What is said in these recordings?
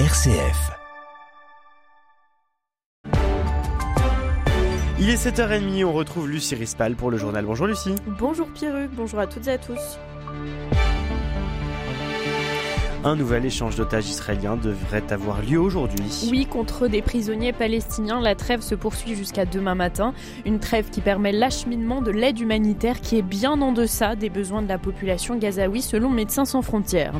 RCF. Il est 7h30, on retrouve Lucie Rispal pour le journal. Bonjour Lucie. Bonjour Pierruc, bonjour à toutes et à tous. Un nouvel échange d'otages israéliens devrait avoir lieu aujourd'hui. Oui, contre des prisonniers palestiniens, la trêve se poursuit jusqu'à demain matin. Une trêve qui permet l'acheminement de l'aide humanitaire qui est bien en deçà des besoins de la population gazaoui selon Médecins sans frontières.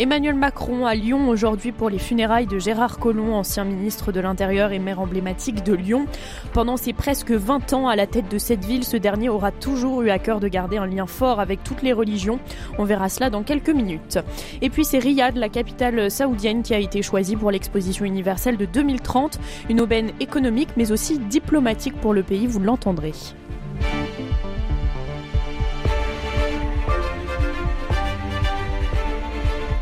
Emmanuel Macron à Lyon aujourd'hui pour les funérailles de Gérard Collomb, ancien ministre de l'Intérieur et maire emblématique de Lyon. Pendant ses presque 20 ans à la tête de cette ville, ce dernier aura toujours eu à cœur de garder un lien fort avec toutes les religions. On verra cela dans quelques minutes. Et puis c'est Riyad, la capitale saoudienne, qui a été choisie pour l'exposition universelle de 2030. Une aubaine économique mais aussi diplomatique pour le pays, vous l'entendrez.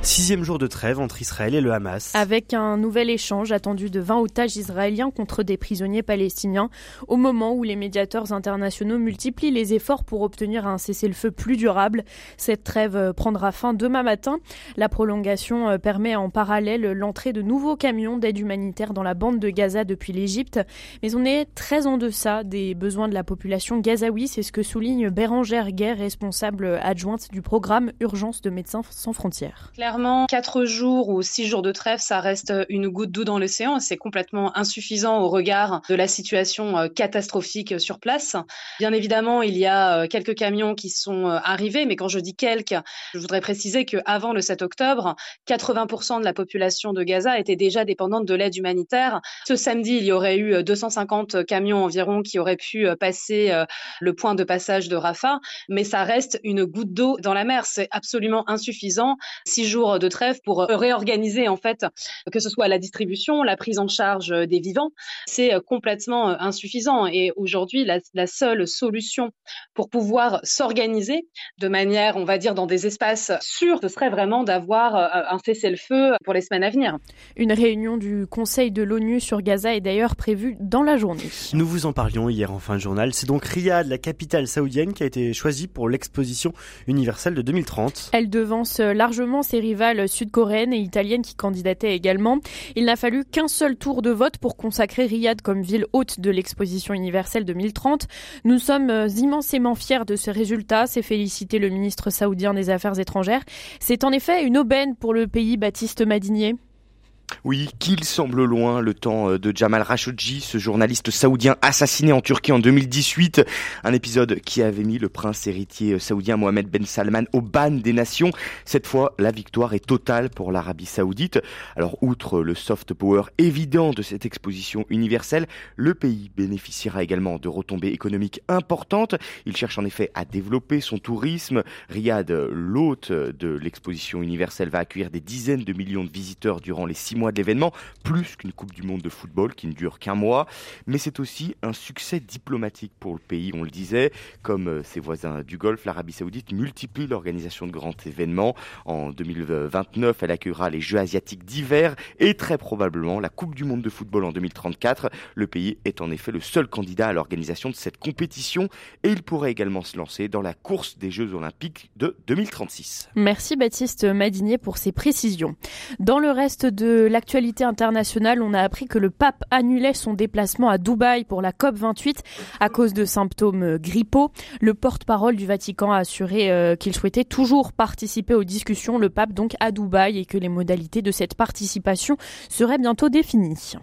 Sixième jour de trêve entre Israël et le Hamas. Avec un nouvel échange attendu de 20 otages israéliens contre des prisonniers palestiniens, au moment où les médiateurs internationaux multiplient les efforts pour obtenir un cessez-le-feu plus durable. Cette trêve prendra fin demain matin. La prolongation permet en parallèle l'entrée de nouveaux camions d'aide humanitaire dans la bande de Gaza depuis l'Égypte. Mais on est très en deçà des besoins de la population gazaoui. C'est ce que souligne Bérangère Guerre, responsable adjointe du programme Urgence de Médecins sans frontières. Clairement, quatre jours ou six jours de trêve, ça reste une goutte d'eau dans l'océan. C'est complètement insuffisant au regard de la situation euh, catastrophique sur place. Bien évidemment, il y a euh, quelques camions qui sont euh, arrivés, mais quand je dis quelques, je voudrais préciser qu'avant le 7 octobre, 80% de la population de Gaza était déjà dépendante de l'aide humanitaire. Ce samedi, il y aurait eu 250 camions environ qui auraient pu passer le point de passage de Rafah, mais ça reste une goutte d'eau dans la mer. C'est absolument insuffisant. Six jours de trêve pour euh, réorganiser en fait que ce soit la distribution, la prise en charge euh, des vivants, c'est euh, complètement insuffisant. Et aujourd'hui, la, seule solution pour pouvoir s'organiser de manière, on va dire, dans des espaces sûrs, ce serait vraiment d'avoir un cessez-le-feu pour les semaines à venir. Une réunion du Conseil de l'ONU sur Gaza est d'ailleurs prévue dans la journée. Nous vous en parlions hier en fin de journal. C'est donc Riyad, la capitale saoudienne, qui a été choisie pour l'exposition universelle de 2030. Elle devance largement ses rivales sud-coréenne et italienne qui candidataient également. Il n'a fallu qu'un seul tour de vote pour consacrer Riyad comme ville hôte de l'exposition universelle 2030. Nous sommes euh, immensément fiers de ce résultat, s'est félicité le ministre saoudien des Affaires étrangères. C'est en effet une aubaine pour le pays Baptiste Madinier. Oui, qu'il semble loin le temps euh, de Jamal Khashoggi, ce journaliste saoudien assassiné en Turquie en 2018. Un épisode qui avait mis le prince héritier euh, saoudien Mohamed Ben Salman au ban des nations. Cette fois, la victoire est totale pour l'Arabie saoudite. Alors, outre le soft power évident de cette exposition universelle, le pays bénéficiera également de retombées économiques importantes. Il cherche en effet à développer son tourisme. Riyad, l'hôte de l'exposition universelle, va accueillir des dizaines de millions de visiteurs durant les six mois de l'événement, plus qu'une Coupe du Monde de football qui ne dure qu'un mois. Mais c'est aussi un succès diplomatique pour le pays, on le disait. Comme euh, ses voisins du Golfe, l'Arabie Saoudite multiplie l'organisation de grands événements. En 2029, elle accueillera les Jeux asiatiques d'hiver et très probablement la Coupe du Monde de football en 2034. Le pays est en effet le seul candidat à l'organisation de cette compétition et il pourrait également se lancer dans la course des Jeux olympiques de 2036. Merci Baptiste Madinier pour ces précisions. Dans le reste de l'actualité internationale, on a appris que le pape annulait son déplacement à Dubaï pour la COP28 à cause de symptômes grippaux. Le porte-parole du Vatican a assuré euh, qu'il souhaitait toujours participer aux discussions, le pape donc à Dubaï, et que les modalités de cette participation seraient bientôt définies.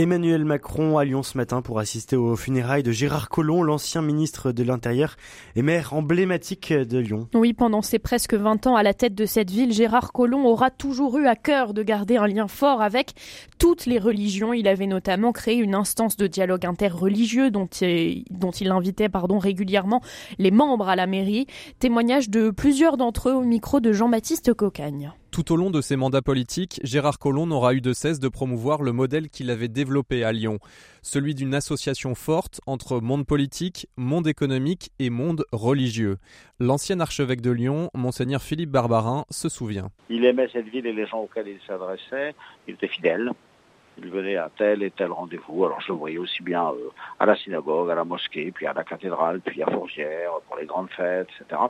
Emmanuel Macron à Lyon ce matin pour assister aux funérailles de Gérard Collomb, l'ancien ministre de l'Intérieur et maire emblématique de Lyon. Oui, pendant ses presque 20 ans à la tête de cette ville, Gérard Collomb aura toujours eu à cœur de garder un lien fort avec toutes les religions. Il avait notamment créé une instance de dialogue interreligieux dont il, invitait régulièrement les membres à la mairie. Témoignage de plusieurs d'entre eux au micro de Jean-Baptiste Cocagne. Tout au long de ses mandats politiques, Gérard Collomb n'aura eu de cesse de promouvoir le modèle qu'il avait développé à Lyon, celui d'une association forte entre monde politique, monde économique et monde religieux. L'ancien archevêque de Lyon, monseigneur Philippe Barbarin, se souvient. Il aimait cette ville et les gens auxquels il s'adressait, il était fidèle. Il venait à tel et tel rendez-vous. Alors je le voyais aussi bien euh, à la synagogue, à la mosquée, puis à la cathédrale, puis à Fourvière, pour les grandes fêtes, etc.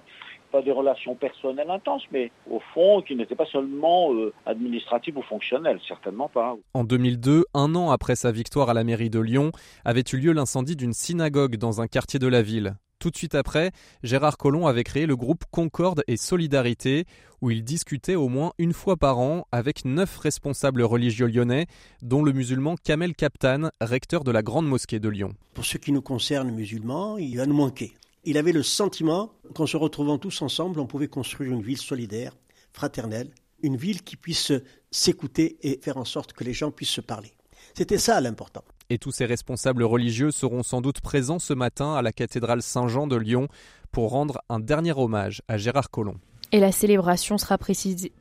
pas des relations personnelles intenses, mais au fond, qui n'étaient pas seulement euh, administratives ou fonctionnelles, certainement pas. En 2002, un an après sa victoire à la mairie de Lyon, avait eu lieu l'incendie d'une synagogue dans un quartier de la ville. Tout de suite après, Gérard Collomb avait créé le groupe Concorde et Solidarité, où il discutait au moins une fois par an avec neuf responsables religieux lyonnais, dont le musulman Kamel Kaptan, recteur de la Grande Mosquée de Lyon. Pour ce qui nous concerne musulmans, il va nous manquer. Il avait le sentiment qu'en se retrouvant tous ensemble, on pouvait construire une ville solidaire, fraternelle, une ville qui puisse s'écouter et faire en sorte que les gens puissent se parler. C'était ça l'important. Et tous ces responsables religieux seront sans doute présents ce matin à la cathédrale Saint-Jean de Lyon pour rendre un dernier hommage à Gérard Collomb. Et la célébration sera présidée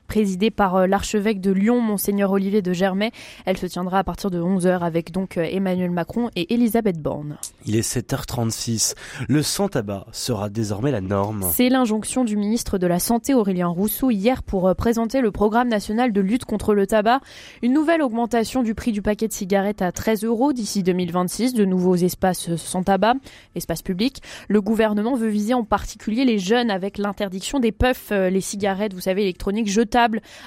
par euh, l'archevêque de Lyon, monseigneur Olivier de Germay. Elle se tiendra à partir de 11h avec donc euh, Emmanuel Macron et Elisabeth Borne. Il est 7h36. Le sans-tabac sera désormais la norme. C'est l'injonction du ministre de la Santé Aurélien Rousseau hier pour euh, présenter le programme national de lutte contre le tabac. Une nouvelle augmentation du prix du paquet de cigarettes à 13 euros d'ici 2026, de nouveaux espaces sans tabac, espaces publics. Le gouvernement veut viser en particulier les jeunes avec l'interdiction des puffs les cigarettes, vous savez, électroniques jetables,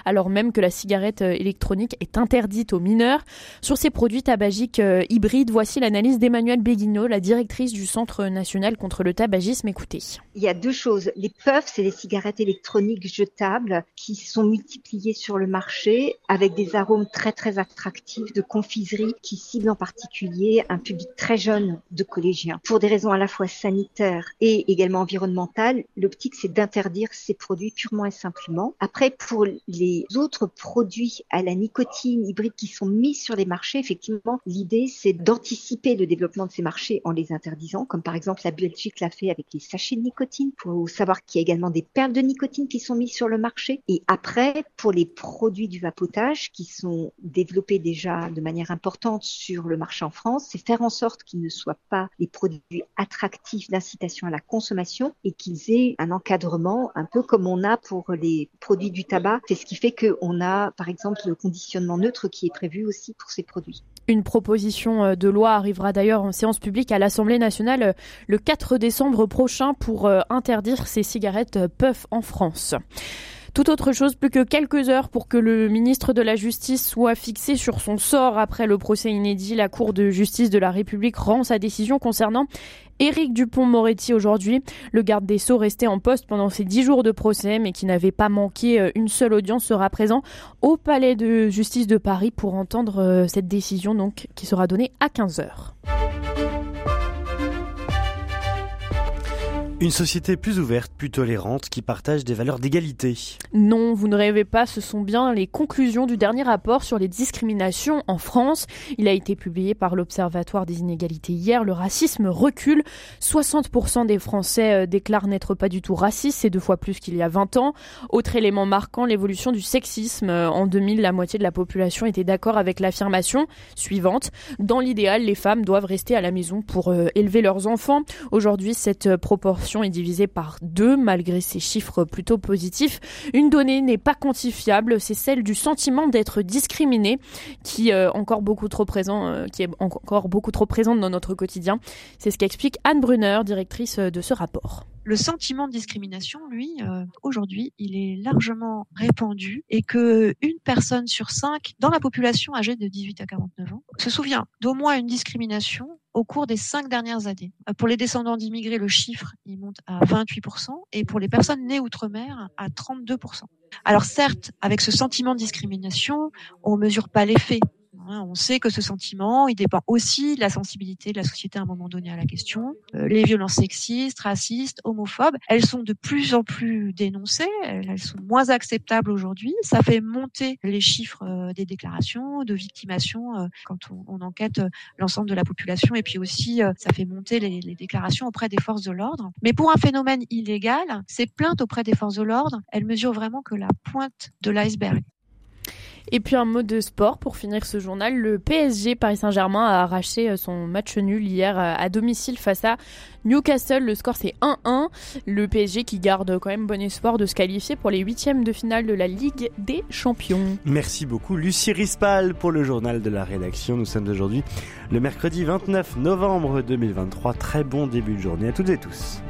alors même que la cigarette euh, électronique est interdite aux mineurs. Sur ces produits tabagiques euh, hybrides, voici l'analyse d'Emmanuel Béguineau, la directrice du Centre national contre le tabagisme. Écoutez. Il y a deux choses. Les puffs, c'est les cigarettes électroniques jetables qui sont multipliées sur le marché avec des arômes très très attractifs de confiserie qui ciblent en particulier un public très jeune de collégiens. Pour des raisons à la fois sanitaires et également environnementales, l'optique c'est d'interdire ces produits purement et simplement. Après, pour les autres produits à la nicotine hybride qui sont mis sur les marchés, effectivement, l'idée, c'est d'anticiper le développement de ces marchés en les interdisant, comme par exemple la Belgique l'a fait avec les sachets de nicotine, pour savoir qu'il y a également des perles de nicotine qui sont mises sur le marché. Et après, pour les produits du vapotage qui sont développés déjà de manière importante sur le marché en France, c'est faire en sorte qu'ils ne soient pas des produits attractifs d'incitation à la consommation et qu'ils aient un encadrement un peu comme on a pour les produits du tabac. C'est ce qui fait qu'on a, par exemple, le conditionnement neutre qui est prévu aussi pour ces produits. Une proposition euh, de loi arrivera d'ailleurs en séance publique à l'Assemblée nationale euh, le 4 décembre prochain pour euh, interdire ces cigarettes puff en France. Tout autre chose, plus que quelques heures pour que le ministre de la Justice soit fixé sur son sort après le procès inédit. La Cour de justice de la République rend sa décision concernant Éric Dupont-Moretti aujourd'hui. Le garde des Sceaux resté en poste pendant ces dix jours de procès, mais qui n'avait pas manqué euh, une seule audience, sera présent au Palais de justice de Paris pour entendre euh, cette décision qui sera donnée à 15 Une société plus ouverte, plus tolérante, qui partage des valeurs d'égalité. Non, vous ne rêvez pas, ce sont bien les conclusions du dernier rapport sur les discriminations en France. Il a été publié par l'Observatoire des inégalités hier. Le racisme recule. 60% des Français euh, déclarent n'être pas du tout racistes, c'est deux fois plus qu'il y a 20 ans. Autre élément marquant, l'évolution du sexisme. Euh, en 2000, la moitié de la population était d'accord avec l'affirmation suivante. Dans l'idéal, les femmes doivent rester à la maison pour euh, élever leurs enfants. Aujourd'hui, cette proportion est divisée par deux malgré ces chiffres plutôt positifs. Une donnée n'est pas quantifiable, c'est celle du sentiment d'être discriminé qui euh, encore beaucoup trop présent, euh, qui est encore beaucoup trop présente dans notre quotidien. C'est ce qu'explique Anne Brunner, directrice de ce rapport le sentiment de discrimination, lui, euh, aujourd'hui, il est largement répandu et que une personne sur cinq dans la population âgée de 18 à 49 ans se souvient d'au moins une discrimination au cours des cinq dernières années. Euh, pour les descendants d'immigrés, le chiffre, il monte à 28% et pour les personnes nées outre-mer, à 32%. Alors certes, avec ce sentiment de discrimination, on mesure pas l'effet on sait que ce sentiment, il dépend aussi de la sensibilité de la société à un moment donné à la question. Euh, les violences sexistes, racistes, homophobes, elles sont de plus en plus dénoncées, elles, sont moins acceptables aujourd'hui. Ça fait monter les chiffres euh, des déclarations de victimation euh, quand on, enquête l'ensemble de la population et puis aussi ça fait monter les, les déclarations auprès des forces de l'ordre. Mais pour un phénomène illégal, ces plaintes auprès des forces de l'ordre, elles mesurent vraiment que la pointe de l'iceberg. Et puis un mot de sport pour finir ce journal. Le PSG Paris Saint-Germain a arraché euh, son match nul hier euh, à domicile face à Newcastle. Le score c'est 1-1. Le PSG qui garde quand même bon espoir de se qualifier pour les huitièmes de finale de la Ligue des Champions. Merci beaucoup Lucie Rispal pour le journal de la rédaction. Nous sommes aujourd'hui le mercredi 29 novembre 2023. Très bon début de journée à toutes et tous.